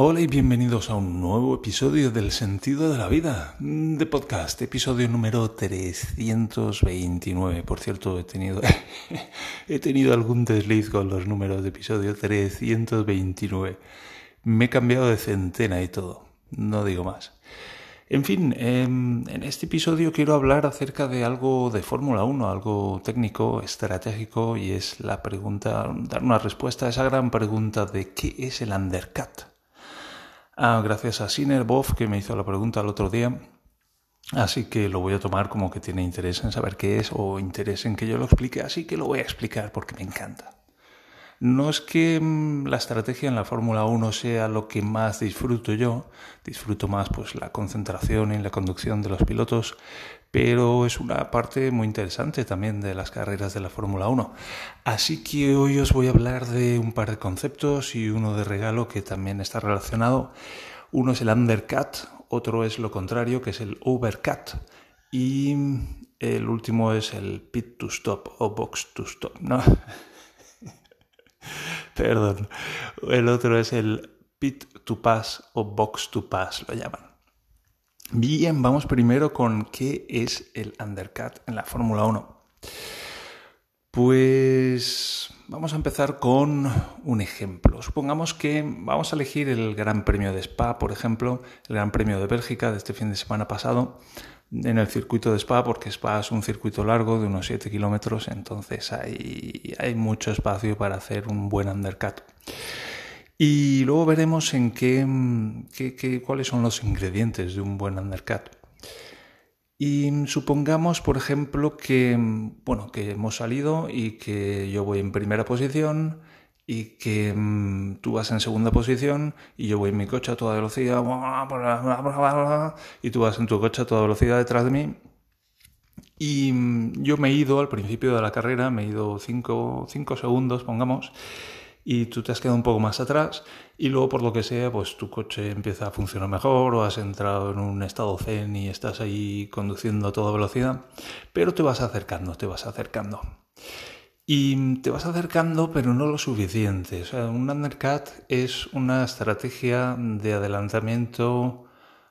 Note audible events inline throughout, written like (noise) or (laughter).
Hola y bienvenidos a un nuevo episodio del Sentido de la Vida de podcast, episodio número 329. Por cierto, he tenido, (laughs) he tenido algún desliz con los números de episodio 329. Me he cambiado de centena y todo, no digo más. En fin, em, en este episodio quiero hablar acerca de algo de Fórmula 1, algo técnico, estratégico, y es la pregunta, dar una respuesta a esa gran pregunta de ¿qué es el undercut? Ah, gracias a Sinerbov que me hizo la pregunta el otro día. Así que lo voy a tomar como que tiene interés en saber qué es o interés en que yo lo explique, así que lo voy a explicar porque me encanta. No es que mm, la estrategia en la Fórmula 1 sea lo que más disfruto yo, disfruto más pues la concentración y la conducción de los pilotos, pero es una parte muy interesante también de las carreras de la Fórmula 1. Así que hoy os voy a hablar de un par de conceptos y uno de regalo que también está relacionado. Uno es el undercut, otro es lo contrario, que es el overcut, y el último es el pit to stop o box to stop, ¿no? (laughs) Perdón. El otro es el pit to pass o box to pass, lo llaman. Bien, vamos primero con qué es el undercut en la Fórmula 1. Pues vamos a empezar con un ejemplo. Supongamos que vamos a elegir el Gran Premio de Spa, por ejemplo, el Gran Premio de Bélgica de este fin de semana pasado, en el circuito de Spa, porque Spa es un circuito largo de unos 7 kilómetros, entonces hay, hay mucho espacio para hacer un buen undercut. Y luego veremos en qué, qué, cuáles son los ingredientes de un buen undercut. Y supongamos, por ejemplo, que, bueno, que hemos salido y que yo voy en primera posición y que mm, tú vas en segunda posición y yo voy en mi coche a toda velocidad y tú vas en tu coche a toda velocidad detrás de mí. Y mm, yo me he ido al principio de la carrera, me he ido 5 segundos, pongamos, y tú te has quedado un poco más atrás y luego por lo que sea pues tu coche empieza a funcionar mejor o has entrado en un estado zen y estás ahí conduciendo a toda velocidad, pero te vas acercando, te vas acercando. Y te vas acercando, pero no lo suficiente. O sea, un undercut es una estrategia de adelantamiento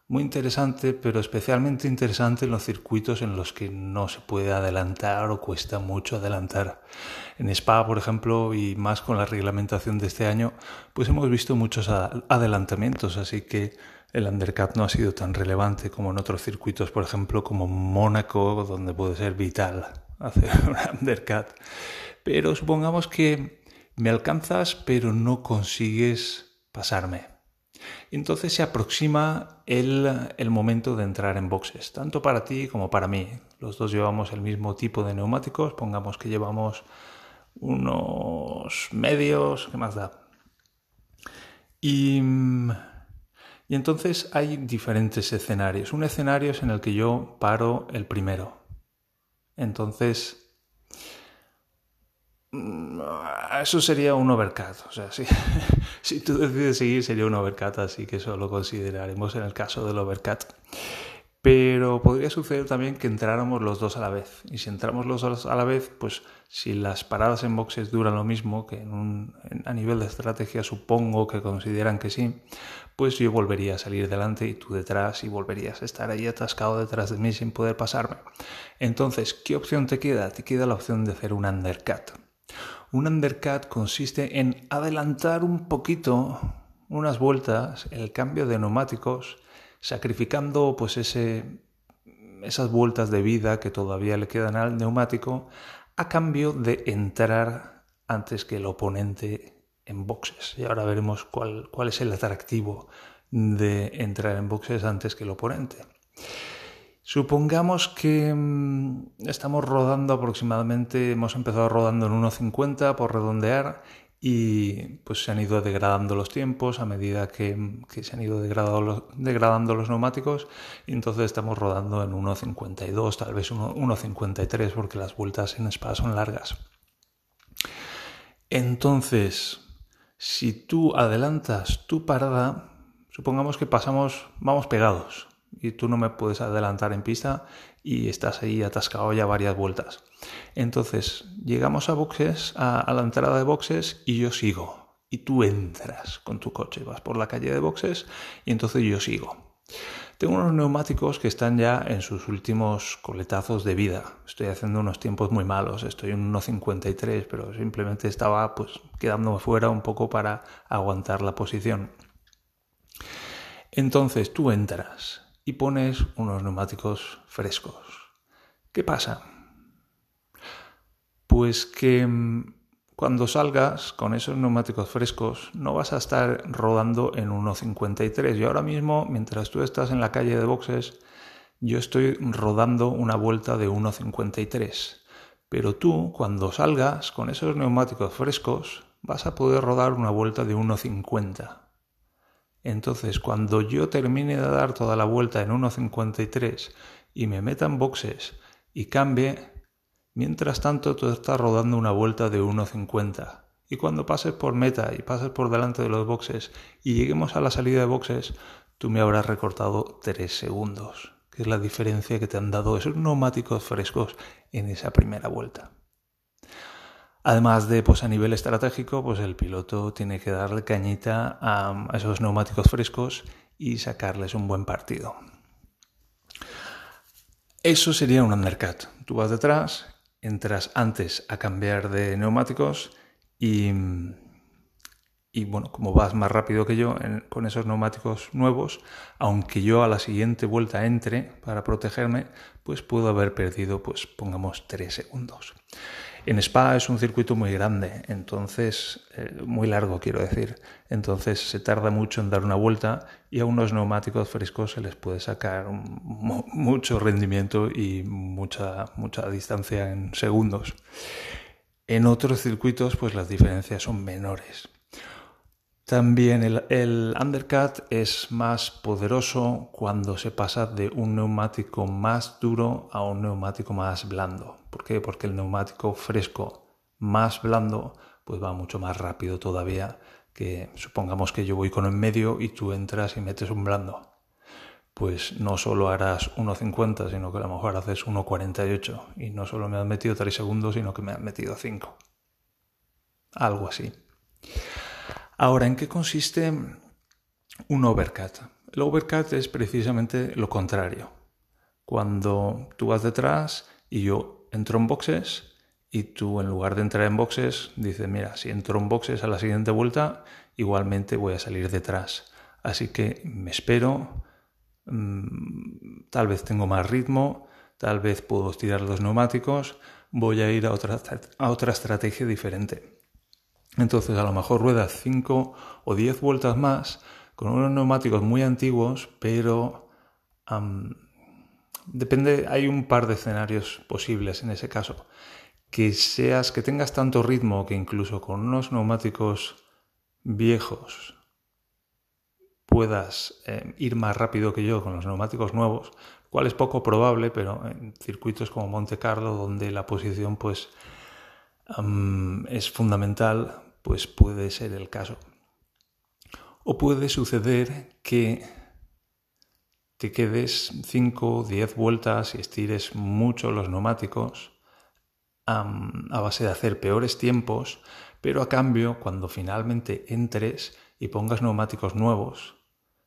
muy interesante, pero especialmente interesante en los circuitos en los que no se puede adelantar o cuesta mucho adelantar. En Spa, por ejemplo, y más con la reglamentación de este año, pues hemos visto muchos adelantamientos, así que el undercut no ha sido tan relevante como en otros circuitos, por ejemplo, como Mónaco, donde puede ser vital hacer (laughs) un undercut. Pero supongamos que me alcanzas pero no consigues pasarme. Entonces se aproxima el, el, momento de entrar en boxes, tanto para ti como para mí. Los dos llevamos el mismo tipo de neumáticos, pongamos que llevamos unos medios, ¿qué más da? Y, y entonces hay diferentes escenarios. Un escenario es en el que yo paro el primero. Entonces eso sería un overcut. O sea, si, (laughs) si tú decides seguir, sería un overcut, así que eso lo consideraremos en el caso del overcut. Pero podría suceder también que entráramos los dos a la vez. Y si entramos los dos a la vez, pues si las paradas en boxes duran lo mismo, que a nivel de estrategia supongo que consideran que sí, pues yo volvería a salir delante y tú detrás y volverías a estar ahí atascado detrás de mí sin poder pasarme. Entonces, ¿qué opción te queda? Te queda la opción de hacer un undercut. Un undercut consiste en adelantar un poquito, unas vueltas, el cambio de neumáticos, sacrificando pues ese, esas vueltas de vida que todavía le quedan al neumático a cambio de entrar antes que el oponente en boxes. Y ahora veremos cuál, cuál es el atractivo de entrar en boxes antes que el oponente. Supongamos que mm, estamos rodando aproximadamente, hemos empezado rodando en 1.50 por redondear y pues se han ido degradando los tiempos a medida que, se han ido degradando los, degradando los neumáticos y entonces estamos rodando en 1.52, tal vez 1.53 porque las vueltas en Spa son largas. Entonces, si tú adelantas tu parada, supongamos que pasamos, vamos pegados, y tú no me puedes adelantar en pista y estás ahí atascado ya varias vueltas. Entonces llegamos a boxes, a, la entrada de boxes y yo sigo. y tú entras con tu coche, vas por la calle de boxes y entonces yo sigo. Tengo unos neumáticos que están ya en sus últimos coletazos de vida. Estoy haciendo unos tiempos muy malos, estoy en 1.53, pero simplemente estaba pues quedándome fuera un poco para aguantar la posición. Entonces tú entras y pones unos neumáticos frescos. ¿Qué pasa? Pues que mm, cuando salgas con esos neumáticos frescos no vas a estar rodando en 1.53. Y ahora mismo, mientras tú estás en la calle de boxes, yo estoy rodando una vuelta de 1.53. Pero tú, cuando salgas con esos neumáticos frescos, vas a poder rodar una vuelta de 1.50. Entonces, cuando yo termine de dar toda la vuelta en 1.53 y me meta en boxes y cambie, Mientras tanto, tú estás rodando una vuelta de 1.50. Y cuando pases por meta y pases por delante de los boxes y lleguemos a la salida de boxes, tú me habrás recortado 3 segundos, que es la diferencia que te han dado esos neumáticos frescos en esa primera vuelta. Además de, pues a nivel estratégico, pues el piloto tiene que darle cañita a, esos neumáticos frescos y sacarles un buen partido. Eso sería un undercut. Tú vas detrás entras antes a cambiar de neumáticos y, bueno, como vas más rápido que yo con esos neumáticos nuevos, aunque yo a la siguiente vuelta entre para protegerme, pues puedo haber perdido, pues pongamos 3 segundos. En Spa es un circuito muy grande, entonces, eh, muy largo quiero decir, entonces se tarda mucho en dar una vuelta y a unos neumáticos frescos se les puede sacar mucho rendimiento y mucha, mucha distancia en segundos. En otros circuitos, pues las diferencias son menores. También el, undercut es más poderoso cuando se pasa de un neumático más duro a un neumático más blando. ¿Por qué? Porque el neumático fresco más blando pues va mucho más rápido todavía que supongamos que yo voy con en medio y tú entras y metes un blando. Pues no solo harás 1.50, sino que a lo mejor haces 1.48 y no solo me has metido 3 segundos, sino que me has metido 5. Algo así. Ahora, ¿en qué consiste un overcut? El overcut es precisamente lo contrario. Cuando tú vas detrás y yo entro en boxes y tú en lugar de entrar en boxes dices, mira, si entro en boxes a la siguiente vuelta, igualmente voy a salir detrás. Así que me espero, mm, tal vez tengo más ritmo, tal vez puedo estirar los neumáticos, voy a ir a otra, a otra estrategia diferente. Entonces a lo mejor ruedas 5 o 10 vueltas más con unos neumáticos muy antiguos, pero depende, hay un par de escenarios posibles en ese caso. Que seas, que tengas tanto ritmo que incluso con unos neumáticos viejos puedas eh, ir más rápido que yo con los neumáticos nuevos, cual es poco probable, pero en circuitos como Monte Carlo, donde la posición pues es fundamental, pues puede ser el caso. O puede suceder que te quedes 5 o 10 vueltas y estires mucho los neumáticos a base de hacer peores tiempos, pero a cambio cuando finalmente entres y pongas neumáticos nuevos,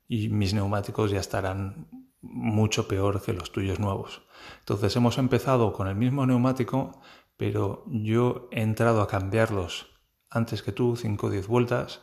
y mis neumáticos ya estarán mucho peor que los tuyos nuevos. Entonces hemos empezado con el mismo neumático, pero yo he entrado a cambiarlos antes que tú, 5 o 10 vueltas,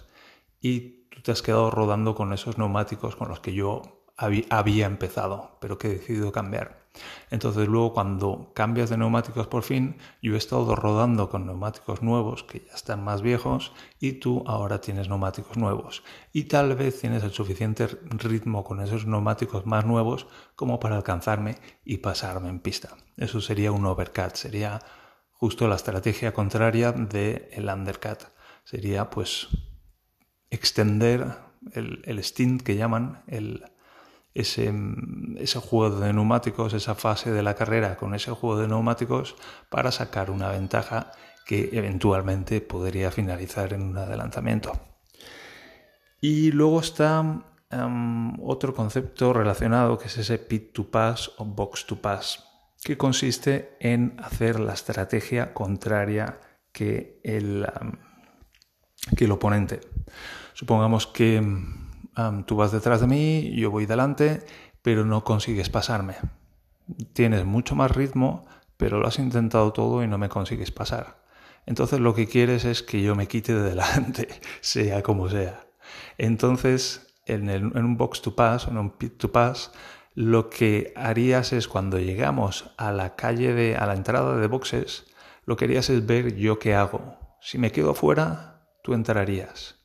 y tú te has quedado rodando con esos neumáticos con los que yo había empezado, pero que he decidido cambiar. Entonces luego cuando cambias de neumáticos por fin, yo he estado rodando con neumáticos nuevos que ya están más viejos y tú ahora tienes neumáticos nuevos. Y tal vez tienes el suficiente ritmo con esos neumáticos más nuevos como para alcanzarme y pasarme en pista. Eso sería un overcut, sería justo la estrategia contraria del el undercut. Sería pues extender el, el stint que llaman el, ese, ese, juego de neumáticos, esa fase de la carrera con ese juego de neumáticos para sacar una ventaja que eventualmente podría finalizar en un adelantamiento. Y luego está em, otro concepto relacionado que es ese pit to pass o box to pass que consiste en hacer la estrategia contraria que el, que el oponente. Supongamos que tú vas detrás de mí, yo voy delante, pero no consigues pasarme. Tienes mucho más ritmo, pero lo has intentado todo y no me consigues pasar. Entonces lo que quieres es que yo me quite de delante, (laughs) sea como sea. Entonces, en, en un box to pass, en un pit to pass, lo que harías es cuando llegamos a la calle de, a la entrada de boxes, lo que harías es ver yo qué hago. Si me quedo fuera, tú entrarías.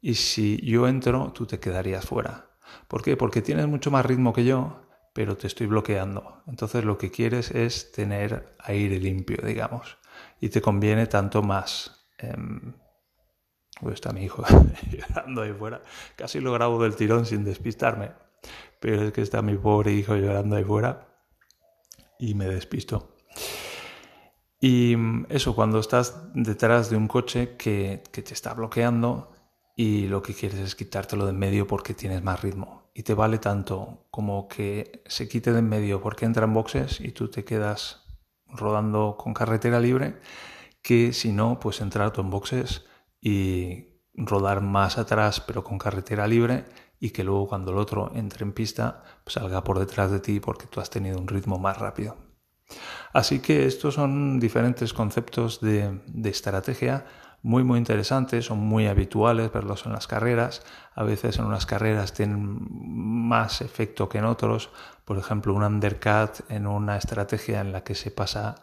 Y si yo entro, tú te quedarías fuera. ¿Por qué? Porque tienes mucho más ritmo que yo, pero te estoy bloqueando. Entonces lo que quieres es tener aire limpio, digamos. Y te conviene tanto más. Eh, está mi hijo (laughs) llorando ahí fuera. Casi lo grabo del tirón sin despistarme pero es que está mi pobre hijo llorando ahí fuera y me despisto. Y eso, cuando estás detrás de un coche que, que, te está bloqueando y lo que quieres es quitártelo de en medio porque tienes más ritmo. Y te vale tanto como que se quite de en medio porque entra en boxes y tú te quedas rodando con carretera libre, que si no, pues entrar tú en boxes y rodar más atrás pero con carretera libre y que luego cuando el otro entre en pista salga por detrás de ti porque tú has tenido un ritmo más rápido. Así que estos son diferentes conceptos de, estrategia muy muy interesantes, son muy habituales verlos en las carreras. A veces en unas carreras tienen más efecto que en otros. Por ejemplo, un undercut en una estrategia en la que se pasa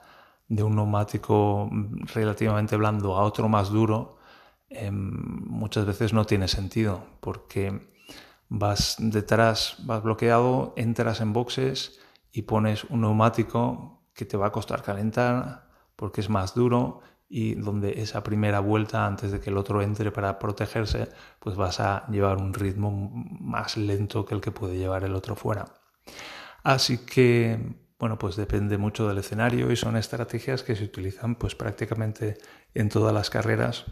de un neumático relativamente blando a otro más duro, em, muchas veces no tiene sentido porque vas detrás, vas bloqueado, entras en boxes y pones un neumático que te va a costar calentar porque es más duro y donde esa primera vuelta antes de que el otro entre para protegerse, pues vas a llevar un ritmo más lento que el que puede llevar el otro fuera. Así que, bueno, pues depende mucho del escenario y son estrategias que se utilizan pues prácticamente en todas las carreras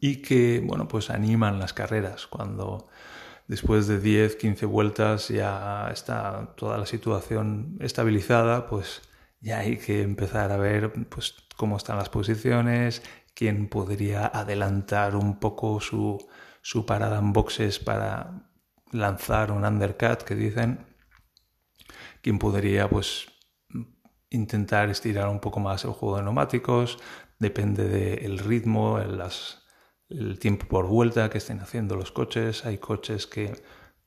y que, bueno, pues animan las carreras cuando después de 10, 15 vueltas ya está toda la situación estabilizada, pues ya hay que empezar a ver pues, cómo están las posiciones, quién podría adelantar un poco su, su parada en boxes para lanzar un undercut que dicen, quién podría pues intentar estirar un poco más el juego de neumáticos, depende del ritmo, las el tiempo por vuelta que estén haciendo los coches. Hay coches que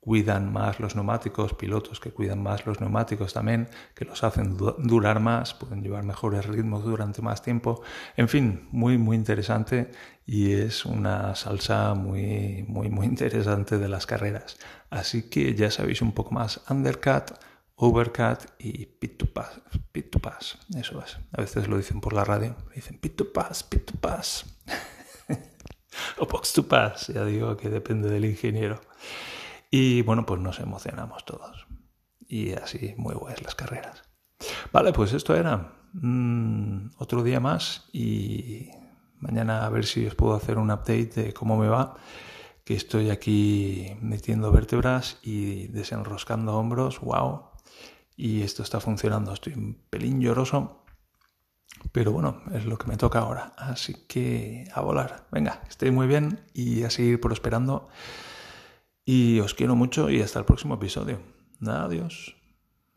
cuidan más los neumáticos, pilotos que cuidan más los neumáticos también, que los hacen durar más, pueden llevar mejores ritmos durante más tiempo. En fin, muy, muy interesante y es una salsa muy, muy, muy interesante de las carreras. Así que ya sabéis un poco más undercut, overcut y pit to pass. Pit to pass, eso es. A veces lo dicen por la radio, dicen pit to pass, pit to pass. (laughs) o box to pass, ya digo que depende del ingeniero. Y bueno, pues nos emocionamos todos. Y así, muy buenas las carreras. Vale, pues esto era mm, otro día más y mañana a ver si os puedo hacer un update de cómo me va, que estoy aquí metiendo vértebras y desenroscando hombros, wow. Y esto está funcionando, estoy un pelín lloroso, pero bueno, es lo que me toca ahora. Así que a volar. Venga, estéis muy bien y a seguir prosperando. Y os quiero mucho y hasta el próximo episodio. Adiós.